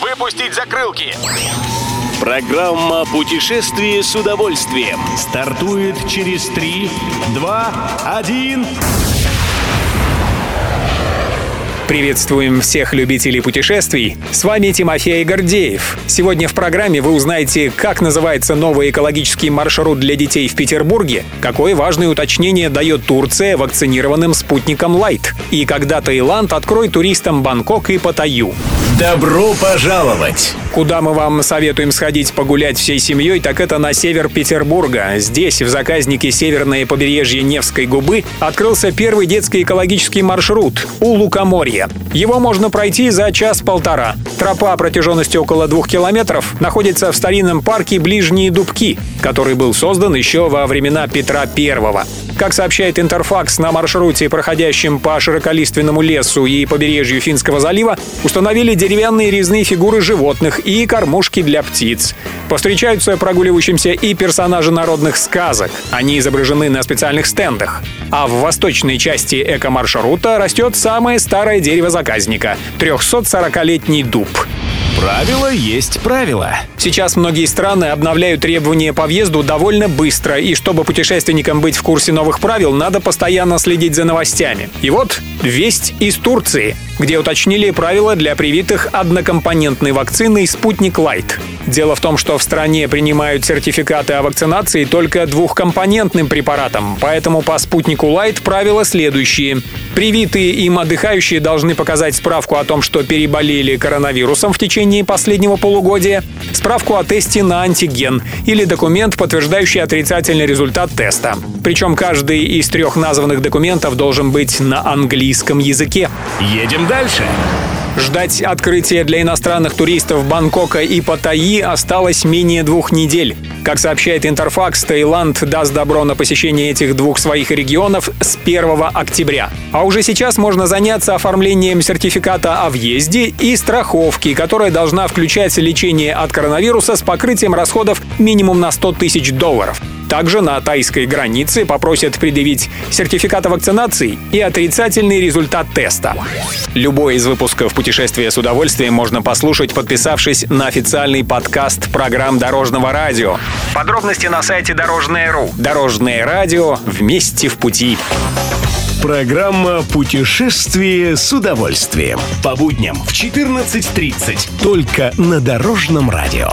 Выпустить закрылки! Программа «Путешествие с удовольствием» стартует через 3, 2, 1... Приветствуем всех любителей путешествий. С вами Тимофей Гордеев. Сегодня в программе вы узнаете, как называется новый экологический маршрут для детей в Петербурге, какое важное уточнение дает Турция вакцинированным спутником Light, и когда Таиланд откроет туристам Бангкок и Паттайю. Добро пожаловать! Куда мы вам советуем сходить погулять всей семьей, так это на север Петербурга. Здесь, в заказнике северное побережье Невской губы, открылся первый детский экологический маршрут у Лукоморья. Его можно пройти за час-полтора. Тропа протяженностью около двух километров находится в старинном парке Ближние Дубки, который был создан еще во времена Петра Первого. Как сообщает Интерфакс, на маршруте, проходящем по широколиственному лесу и побережью Финского залива, установили деревянные резные фигуры животных и кормушки для птиц. Повстречаются прогуливающимся и персонажи народных сказок. Они изображены на специальных стендах. А в восточной части эко-маршрута растет самое старое дерево заказника — 340-летний дуб. Правило есть правило. Сейчас многие страны обновляют требования по въезду довольно быстро, и чтобы путешественникам быть в курсе новых правил, надо постоянно следить за новостями. И вот весть из Турции, где уточнили правила для привитых однокомпонентной вакциной «Спутник Лайт». Дело в том, что в стране принимают сертификаты о вакцинации только двухкомпонентным препаратом, поэтому по «Спутнику Лайт» правила следующие. Привитые им отдыхающие должны показать справку о том, что переболели коронавирусом в течение последнего полугодия, справку о тесте на антиген или документ, подтверждающий отрицательный результат теста. Причем каждый из трех названных документов должен быть на английском языке. Едем дальше. Ждать открытия для иностранных туристов Бангкока и Паттайи осталось менее двух недель. Как сообщает Интерфакс, Таиланд даст добро на посещение этих двух своих регионов с 1 октября. А уже сейчас можно заняться оформлением сертификата о въезде и страховки, которая должна включать лечение от коронавируса с покрытием расходов минимум на 100 тысяч долларов. Также на тайской границе попросят предъявить сертификат о вакцинации и отрицательный результат теста. Любой из выпусков «Путешествия с удовольствием» можно послушать, подписавшись на официальный подкаст программ Дорожного радио. Подробности на сайте Дорожное.ру. Дорожное радио «Вместе в пути». Программа «Путешествие с удовольствием». По будням в 14.30. Только на Дорожном радио.